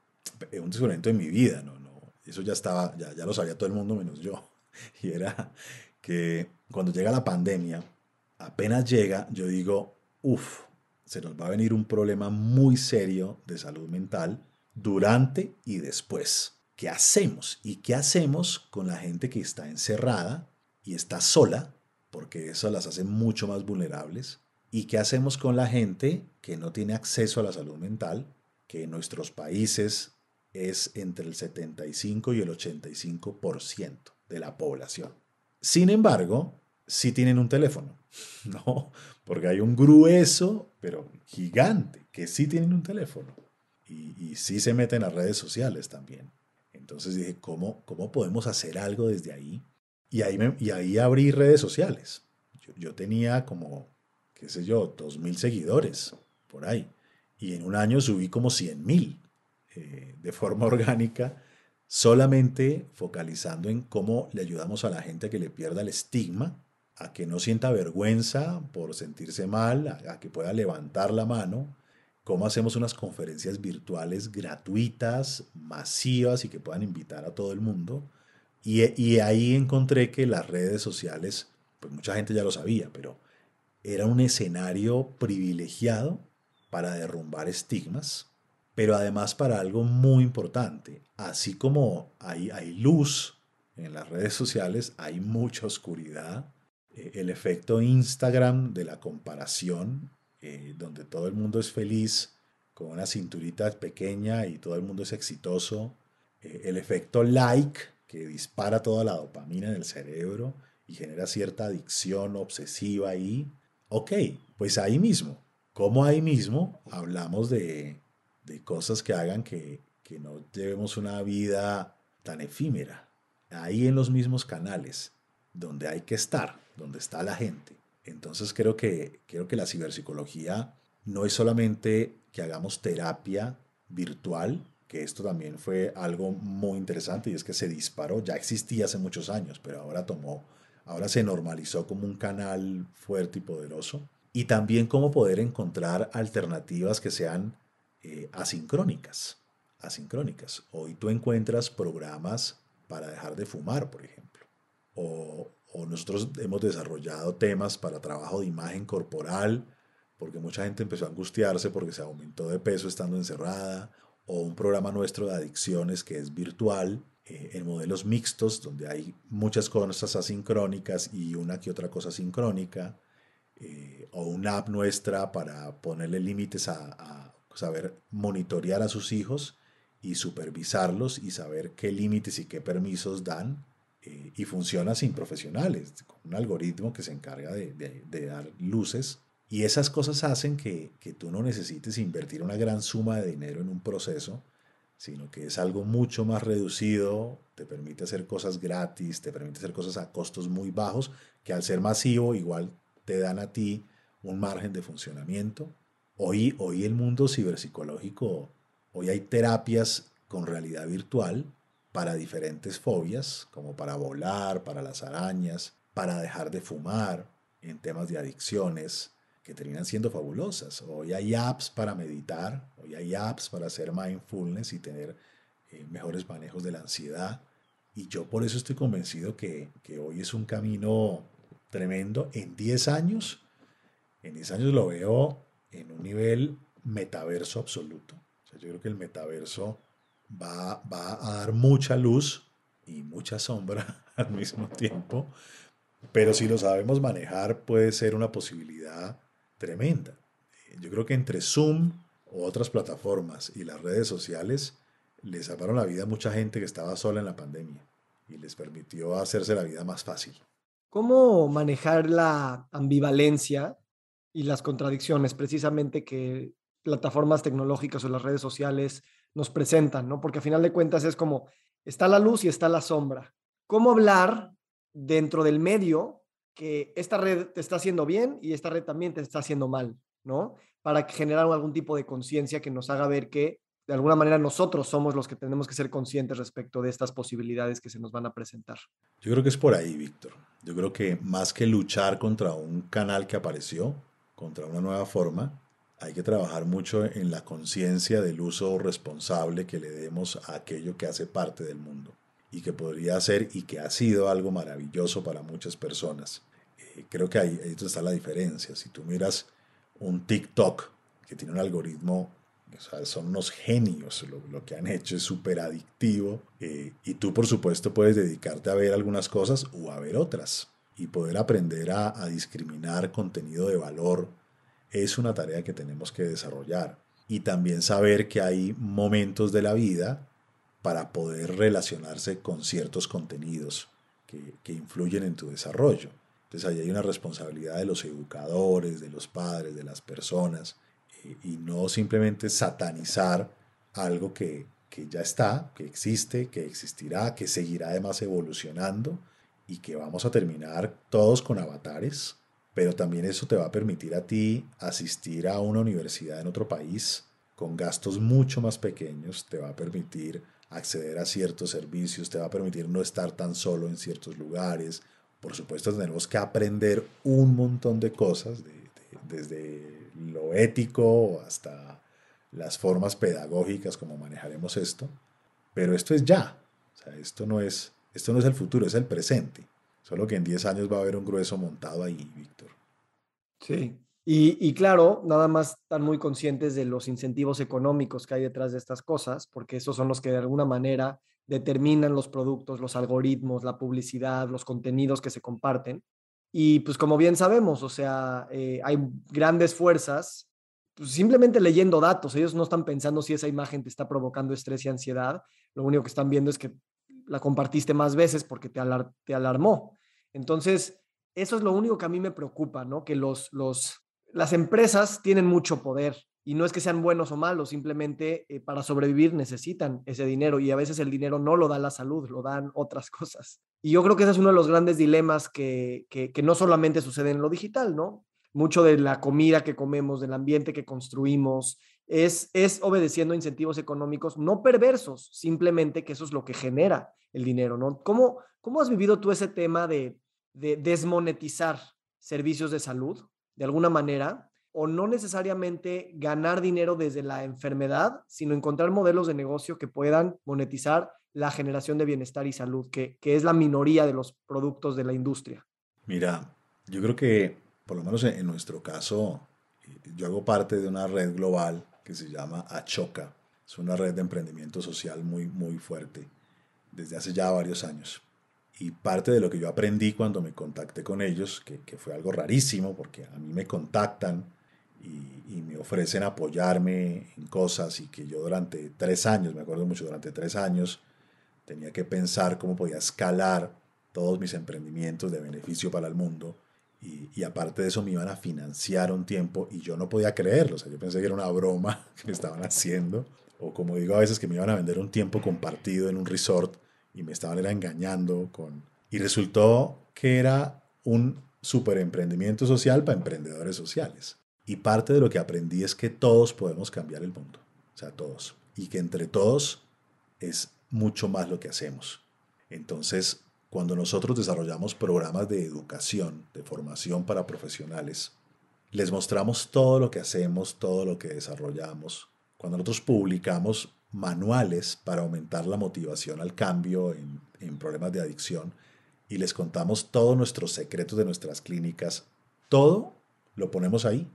eh, un descubrimiento de mi vida, ¿no? no eso ya estaba, ya, ya lo sabía todo el mundo menos yo, y era que cuando llega la pandemia, apenas llega, yo digo, uff, se nos va a venir un problema muy serio de salud mental durante y después. ¿Qué hacemos? ¿Y qué hacemos con la gente que está encerrada y está sola? Porque eso las hace mucho más vulnerables. ¿Y qué hacemos con la gente que no tiene acceso a la salud mental? Que en nuestros países es entre el 75 y el 85% de la población. Sin embargo, sí tienen un teléfono, ¿no? Porque hay un grueso, pero gigante, que sí tienen un teléfono. Y, sí se meten a redes sociales también. Entonces dije, ¿cómo, cómo podemos hacer algo desde ahí? Y ahí, y ahí abrí redes sociales. Yo tenía como, qué sé yo, dos mil seguidores por ahí. Y en un año subí como cien mil eh, de forma orgánica solamente focalizando en cómo le ayudamos a la gente a que le pierda el estigma, a que no sienta vergüenza por sentirse mal, a, que pueda levantar la mano, cómo hacemos unas conferencias virtuales gratuitas, masivas y que puedan invitar a todo el mundo. Y, y ahí encontré que las redes sociales, pues mucha gente ya lo sabía, pero era un escenario privilegiado para derrumbar estigmas, pero además para algo muy importante. Así como hay, hay luz en las redes sociales, hay mucha oscuridad. Eh, el efecto Instagram de la comparación, eh, donde todo el mundo es feliz con una cinturita pequeña y todo el mundo es exitoso. Eh, el efecto like, que dispara toda la dopamina en el cerebro y genera cierta adicción obsesiva ahí. Ok, pues ahí mismo, como ahí mismo hablamos de de cosas que hagan que, que no llevemos una vida tan efímera. Ahí en los mismos canales, donde hay que estar, donde está la gente. Entonces creo que, creo que la ciberpsicología no es solamente que hagamos terapia virtual, que esto también fue algo muy interesante y es que se disparó, ya existía hace muchos años, pero ahora tomó, ahora se normalizó como un canal fuerte y poderoso. Y también cómo poder encontrar alternativas que sean eh, asincrónicas. Asincrónicas. Hoy tú encuentras programas para dejar de fumar, por ejemplo. O, o nosotros hemos desarrollado temas para trabajo de imagen corporal, porque mucha gente empezó a angustiarse porque se aumentó de peso estando encerrada, o un programa nuestro de adicciones que es virtual, eh, en modelos mixtos, donde hay muchas cosas asincrónicas y una que otra cosa sincrónica, eh, o una app nuestra para ponerle límites a, saber monitorear a sus hijos y supervisarlos y saber qué límites y qué permisos dan. Eh, y funciona sin profesionales, con un algoritmo que se encarga de, de, dar luces. Y esas cosas hacen que, que tú no necesites invertir una gran suma de dinero en un proceso, sino que es algo mucho más reducido, te permite hacer cosas gratis, te permite hacer cosas a costos muy bajos, que al ser masivo igual te dan a ti un margen de funcionamiento. Hoy, hoy el mundo ciberpsicológico, hoy hay terapias con realidad virtual para diferentes fobias, como para volar, para las arañas, para dejar de fumar, en temas de adicciones, que terminan siendo fabulosas. Hoy hay apps para meditar, hoy hay apps para hacer mindfulness y tener eh, mejores manejos de la ansiedad. Y yo por eso estoy convencido que, que hoy es un camino tremendo. En 10 años, en 10 años lo veo en un nivel metaverso absoluto. yo creo que el metaverso va, va a dar mucha luz y mucha sombra al mismo tiempo, pero si lo sabemos manejar puede ser una posibilidad tremenda. Yo creo que entre Zoom otras plataformas y las redes sociales le salvaron la vida a mucha gente que estaba sola en la pandemia y les permitió hacerse la vida más fácil.
¿Cómo manejar la ambivalencia y las contradicciones precisamente que plataformas tecnológicas o las redes sociales nos presentan, ¿no? Porque a final de cuentas es como, está la luz y está la sombra. ¿Cómo hablar dentro del medio que esta red te está haciendo bien y esta red también te está haciendo mal, ¿no? Para generar algún tipo de conciencia que nos haga ver que de alguna manera nosotros somos los que tenemos que ser conscientes respecto de estas posibilidades que se nos van a presentar.
Yo creo que es por ahí, Víctor. Yo creo que más que luchar contra un canal que apareció, contra una nueva forma, hay que trabajar mucho en la conciencia del uso responsable que le demos a aquello que hace parte del mundo y que podría ser y que ha sido algo maravilloso para muchas personas. Eh, creo que ahí, ahí está la diferencia. Si tú miras un TikTok que tiene un algoritmo, son unos genios, lo, que han hecho es súper adictivo eh, y tú por supuesto puedes dedicarte a ver algunas cosas o a ver otras y poder aprender a, a discriminar contenido de valor es una tarea que tenemos que desarrollar. Y también saber que hay momentos de la vida para poder relacionarse con ciertos contenidos que, influyen en tu desarrollo. Entonces ahí hay una responsabilidad de los educadores, de los padres, de las personas, y, y no simplemente satanizar algo que, que ya está, que existe, que existirá, que seguirá además evolucionando y que vamos a terminar todos con avatares pero también eso te va a permitir a ti asistir a una universidad en otro país con gastos mucho más pequeños, te va a permitir acceder a ciertos servicios, te va a permitir no estar tan solo en ciertos lugares. Por supuesto tenemos que aprender un montón de cosas, desde lo ético hasta las formas pedagógicas como manejaremos esto, pero esto es ya, o sea, esto no es, esto no es el futuro, es el presente. Solo que en 10 años va a haber un grueso montado ahí, Víctor.
Sí. Y, claro, nada más están muy conscientes de los incentivos económicos que hay detrás de estas cosas, porque esos son los que de alguna manera determinan los productos, los algoritmos, la publicidad, los contenidos que se comparten. Y pues como bien sabemos, o sea, eh, hay grandes fuerzas, pues simplemente leyendo datos, ellos no están pensando si esa imagen te está provocando estrés y ansiedad, lo único que están viendo es que la compartiste más veces porque te, te alarmó. Entonces, eso es lo único que a mí me preocupa, ¿no? Que los, los, las empresas tienen mucho poder y no es que sean buenos o malos, simplemente eh, para sobrevivir necesitan ese dinero y a veces el dinero no lo da la salud, lo dan otras cosas. Y yo creo que ese es uno de los grandes dilemas que, que, que no solamente sucede en lo digital, ¿no? Mucho de la comida que comemos, del ambiente que construimos, es, es obedeciendo incentivos económicos no perversos, simplemente que eso es lo que genera el dinero, ¿no? ¿Cómo, cómo has vivido tú ese tema de, de desmonetizar servicios de salud de alguna manera o no necesariamente ganar dinero desde la enfermedad, sino encontrar modelos de negocio que puedan monetizar la generación de bienestar y salud, que, es la minoría de los productos de la industria.
Mira, yo creo que por lo menos en nuestro caso, yo hago parte de una red global que se llama Achoca. Es una red de emprendimiento social muy, muy fuerte desde hace ya varios años. Y parte de lo que yo aprendí cuando me contacté con ellos, que, que fue algo rarísimo, porque a mí me contactan y, y, me ofrecen apoyarme en cosas y que yo durante tres años, me acuerdo mucho, durante tres años tenía que pensar cómo podía escalar todos mis emprendimientos de beneficio para el mundo. Y, y, aparte de eso me iban a financiar un tiempo y yo no podía creerlo. O sea, yo pensé que era una broma que me estaban haciendo. O como digo a veces que me iban a vender un tiempo compartido en un resort y me estaban era engañando con... Y resultó que era un super emprendimiento social para emprendedores sociales. Y parte de lo que aprendí es que todos podemos cambiar el mundo, o sea, todos. Y que entre todos es mucho más lo que hacemos. Entonces, cuando nosotros desarrollamos programas de educación, de formación para profesionales, les mostramos todo lo que hacemos, todo lo que desarrollamos. Cuando nosotros publicamos manuales para aumentar la motivación al cambio en, problemas de adicción y les contamos todos nuestros secretos de nuestras clínicas. Todo lo ponemos ahí.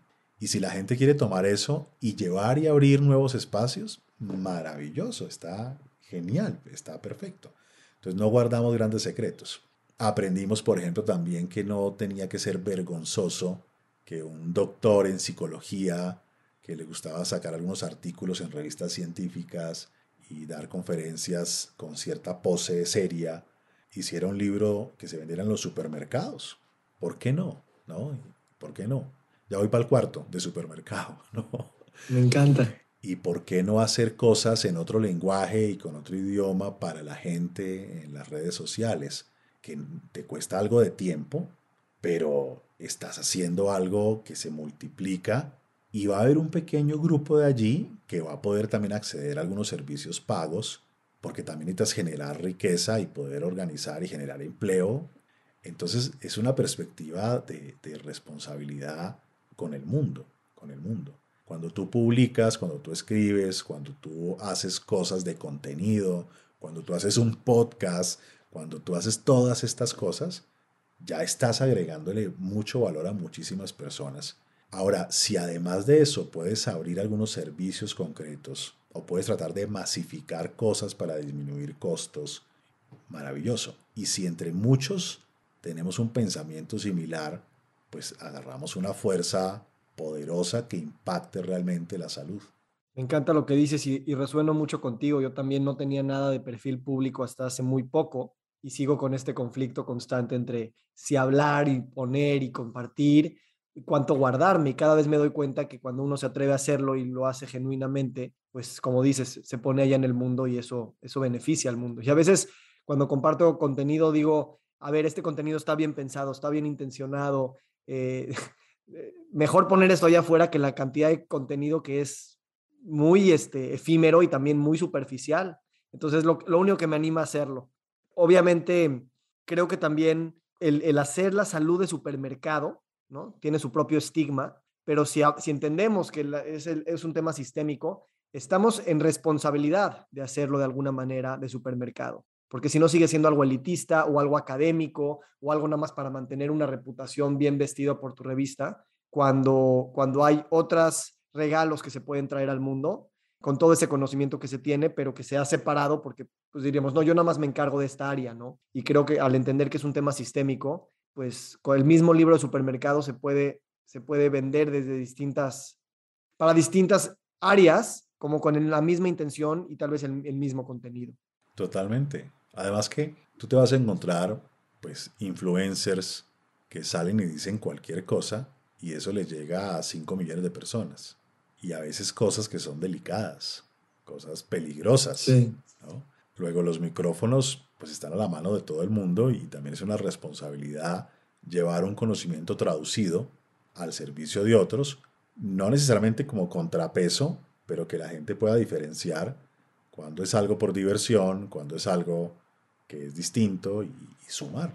Y si la gente quiere tomar eso y llevar y abrir nuevos espacios, maravilloso, está genial, está perfecto. Entonces no guardamos grandes secretos. Aprendimos, por ejemplo, también que no tenía que ser vergonzoso que un doctor en psicología que le gustaba sacar algunos artículos en revistas científicas y dar conferencias con cierta pose seria, hiciera un libro que se vendiera en los supermercados. ¿Por qué no? ¿No? ¿Por qué no? Ya voy para el cuarto de supermercado, ¿no?
Me encanta.
¿Y por qué no hacer cosas en otro lenguaje y con otro idioma para la gente en las redes sociales? Que te cuesta algo de tiempo, pero estás haciendo algo que se multiplica y va a haber un pequeño grupo de allí que va a poder también acceder a algunos servicios pagos, porque también necesitas generar riqueza y poder organizar y generar empleo. Entonces es una perspectiva de, de responsabilidad con el mundo, con el mundo. Cuando tú publicas, cuando tú escribes, cuando tú haces cosas de contenido, cuando tú haces un podcast, cuando tú haces todas estas cosas, ya estás agregándole mucho valor a muchísimas personas. Ahora, si además de eso puedes abrir algunos servicios concretos o puedes tratar de masificar cosas para disminuir costos, maravilloso. Y si entre muchos tenemos un pensamiento similar, pues agarramos una fuerza poderosa que impacte realmente la salud.
Me encanta lo que dices y, resueno mucho contigo. Yo también no tenía nada de perfil público hasta hace muy poco y sigo con este conflicto constante entre si hablar y poner y compartir y cuánto guardarme. Y cada vez me doy cuenta que cuando uno se atreve a hacerlo y lo hace genuinamente, pues como dices, se pone allá en el mundo y eso, eso beneficia al mundo. Y a veces cuando comparto contenido digo, a ver, este contenido está bien pensado, está bien intencionado. Eh, Eh, mejor poner esto allá afuera que la cantidad de contenido que es muy este, efímero y también muy superficial. Entonces, lo, lo único que me anima a hacerlo. Obviamente, creo que también el, el hacer la salud de supermercado, ¿no? Tiene su propio estigma, pero si, si entendemos que es, es un tema sistémico, estamos en responsabilidad de hacerlo de alguna manera de supermercado porque si no sigue siendo algo elitista o algo académico o algo nada más para mantener una reputación bien vestido por tu revista, cuando, cuando hay otros regalos que se pueden traer al mundo con todo ese conocimiento que se tiene, pero que se ha separado porque pues diríamos, no, yo nada más me encargo de esta área, ¿no? Y creo que al entender que es un tema sistémico, pues con el mismo libro de supermercado se puede, se puede vender desde distintas, para distintas áreas, como con la misma intención y tal vez el, el mismo contenido.
Totalmente. Además que tú te vas a encontrar pues influencers que salen y dicen cualquier cosa y eso le llega a 5 millones de personas. Y a veces cosas que son delicadas, cosas peligrosas. Luego los micrófonos pues están a la mano de todo el mundo y también es una responsabilidad llevar un conocimiento traducido al servicio de otros, no necesariamente como contrapeso, pero que la gente pueda diferenciar cuando es algo por diversión, cuando es algo que es distinto y, sumar.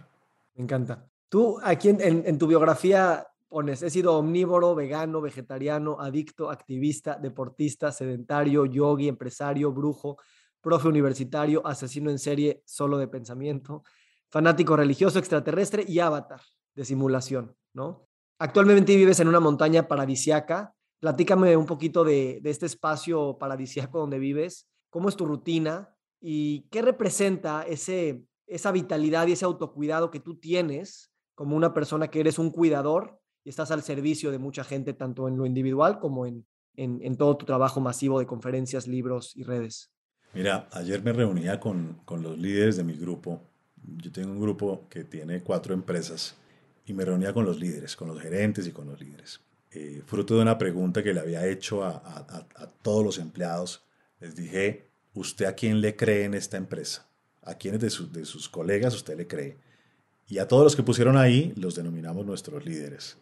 Me encanta. Tú aquí en, tu biografía pones, he sido omnívoro, vegano, vegetariano, adicto, activista, deportista, sedentario, yogi, empresario, brujo, profe universitario, asesino en serie solo de pensamiento, fanático religioso, extraterrestre y avatar de simulación, ¿no? Actualmente vives en una montaña paradisiaca. Platícame un poquito de, de este espacio paradisiaco donde vives. ¿Cómo es tu rutina? ¿Y qué representa ese, esa vitalidad y ese autocuidado que tú tienes como una persona que eres un cuidador y estás al servicio de mucha gente, tanto en lo individual como en, en, todo tu trabajo masivo de conferencias, libros y redes?
Mira, ayer me reunía con, con los líderes de mi grupo. Yo tengo un grupo que tiene cuatro empresas y me reunía con los líderes, con los gerentes y con los líderes. Eh, fruto de una pregunta que le había hecho a, a, a todos los empleados, les dije, ¿usted a quién le cree en esta empresa? ¿A quiénes de, sus colegas usted le cree? Y a todos los que pusieron ahí los denominamos nuestros líderes.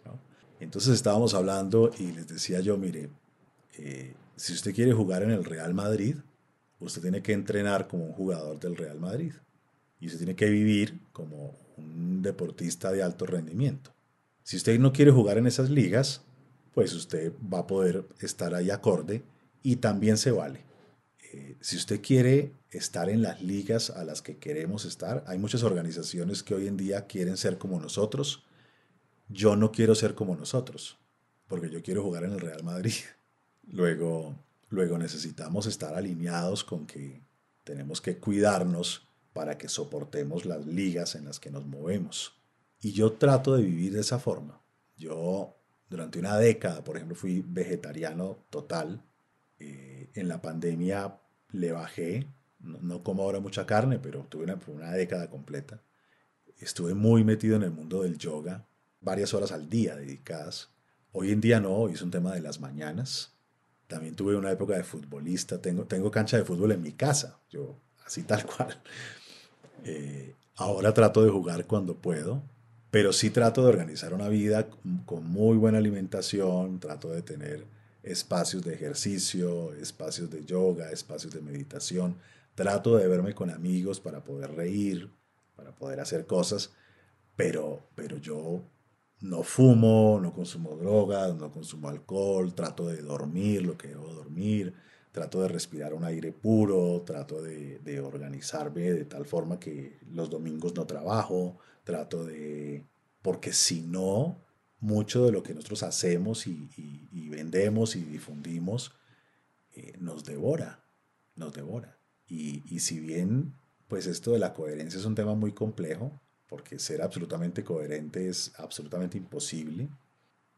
Entonces estábamos hablando y les decía yo, mire, eh, si usted quiere jugar en el Real Madrid, usted tiene que entrenar como un jugador del Real Madrid. Y usted tiene que vivir como un deportista de alto rendimiento. Si usted no quiere jugar en esas ligas, pues usted va a poder estar ahí acorde y también se vale. Eh, si usted quiere estar en las ligas a las que queremos estar, hay muchas organizaciones que hoy en día quieren ser como nosotros. Yo no quiero ser como nosotros, porque yo quiero jugar en el Real Madrid. Luego, luego necesitamos estar alineados con que tenemos que cuidarnos para que soportemos las ligas en las que nos movemos. Y yo trato de vivir de esa forma. Yo durante una década, por ejemplo, fui vegetariano total. Eh, en la pandemia le bajé, no, como ahora mucha carne, pero tuve una, una década completa. Estuve muy metido en el mundo del yoga, varias horas al día dedicadas. Hoy en día no, hoy es un tema de las mañanas. También tuve una época de futbolista, tengo, cancha de fútbol en mi casa, yo así tal cual. Eh, ahora trato de jugar cuando puedo, pero sí trato de organizar una vida con muy buena alimentación, trato de tener espacios de ejercicio, espacios de yoga, espacios de meditación, trato de verme con amigos para poder reír, para poder hacer cosas, pero, pero yo no fumo, no consumo drogas, no consumo alcohol, trato de dormir lo que debo dormir, trato de respirar un aire puro, trato de, de organizarme de tal forma que los domingos no trabajo, trato de... porque si no, mucho de lo que nosotros hacemos y, vendemos y difundimos eh, nos devora, nos devora. Y, y si bien, pues esto de la coherencia es un tema muy complejo, porque ser absolutamente coherente es absolutamente imposible.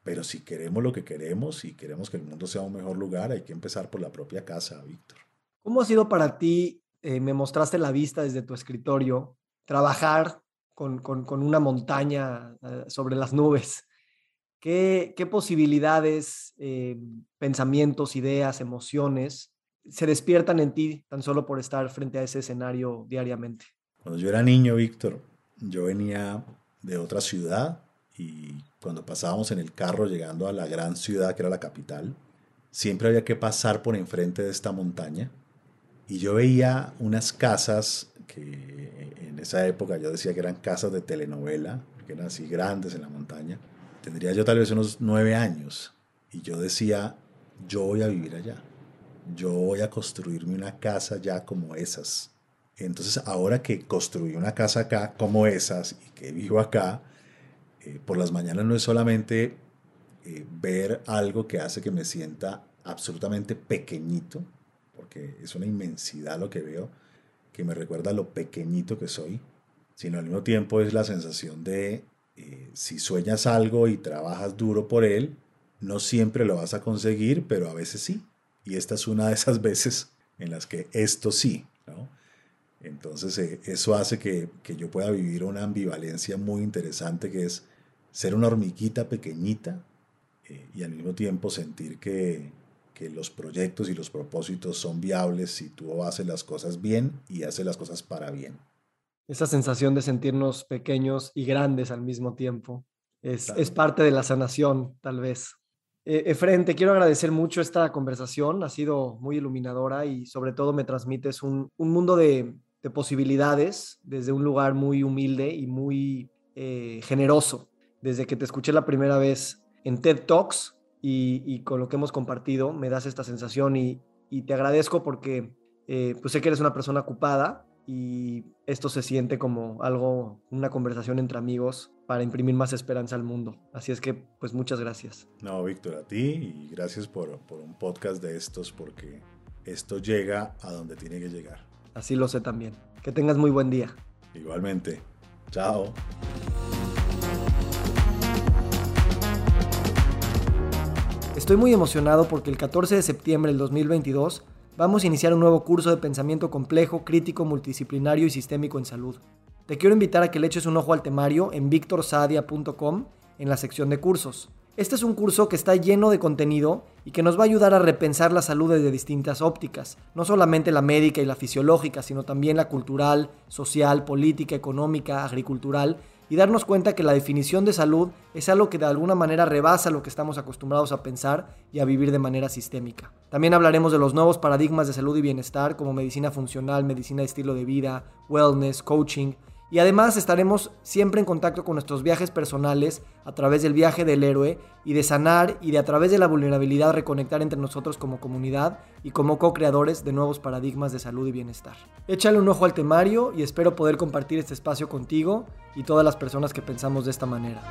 Pero si queremos lo que queremos y queremos que el mundo sea un mejor lugar, hay que empezar por la propia casa, Víctor.
¿Cómo ha sido para ti, eh, me mostraste la vista desde tu escritorio, trabajar con, con, una montaña eh, sobre las nubes? ¿Qué, posibilidades, eh, pensamientos, ideas, emociones se despiertan en ti tan solo por estar frente a ese escenario diariamente?
Cuando yo era niño, Víctor, yo venía de otra ciudad y cuando pasábamos en el carro llegando a la gran ciudad que era la capital, siempre había que pasar por enfrente de esta montaña y yo veía unas casas que en esa época yo decía que eran casas de telenovela, que eran así grandes en la montaña. Tendría yo tal vez unos nueve años y yo decía, yo voy a vivir allá, yo voy a construirme una casa ya como esas. Entonces, ahora que construí una casa acá como esas y que vivo acá, eh, por las mañanas no es solamente eh, ver algo que hace que me sienta absolutamente pequeñito, porque es una inmensidad lo que veo, que me recuerda lo pequeñito que soy, sino al mismo tiempo es la sensación de eh, si sueñas algo y trabajas duro por él, no siempre lo vas a conseguir, pero a veces sí. Y esta es una de esas veces en las que esto sí. Entonces eh, eso hace que, yo pueda vivir una ambivalencia muy interesante que es ser una hormiguita pequeñita eh, y al mismo tiempo sentir que, que, los proyectos y los propósitos son viables si tú haces las cosas bien y haces las cosas para bien.
Esa sensación de sentirnos pequeños y grandes al mismo tiempo es, es parte de la sanación, tal vez. Eh, Efren, te quiero agradecer mucho esta conversación, ha sido muy iluminadora y sobre todo me transmites un, un mundo de, de posibilidades desde un lugar muy humilde y muy eh, generoso. Desde que te escuché la primera vez en TED Talks y, con lo que hemos compartido, me das esta sensación y, te agradezco porque eh, pues sé que eres una persona ocupada y esto se siente como algo, una conversación entre amigos para imprimir más esperanza al mundo. Así es que, pues muchas gracias.
No, Víctor, a ti y gracias por, por un podcast de estos porque esto llega a donde tiene que llegar.
Así lo sé también. Que tengas muy buen día.
Igualmente. Chao.
Estoy muy emocionado porque el 14 de septiembre del 2022 vamos a iniciar un nuevo curso de pensamiento complejo, crítico, multidisciplinario y sistémico en salud. Te quiero invitar a que le eches un ojo al temario en victorsadia.com en la sección de cursos. Este es un curso que está lleno de contenido y que nos va a ayudar a repensar la salud desde distintas ópticas, no solamente la médica y la fisiológica, sino también la cultural, social, política, económica, agricultural, y darnos cuenta que la definición de salud es algo que de alguna manera rebasa lo que estamos acostumbrados a pensar y a vivir de manera sistémica. También hablaremos de los nuevos paradigmas de salud y bienestar como medicina funcional, medicina de estilo de vida, wellness, coaching, y además estaremos siempre en contacto con nuestros viajes personales a través del viaje del héroe y de sanar y de a través de la vulnerabilidad reconectar entre nosotros como comunidad y como co-creadores de nuevos paradigmas de salud y bienestar. Échale un ojo al temario y espero poder compartir este espacio contigo y todas las personas que pensamos de esta manera.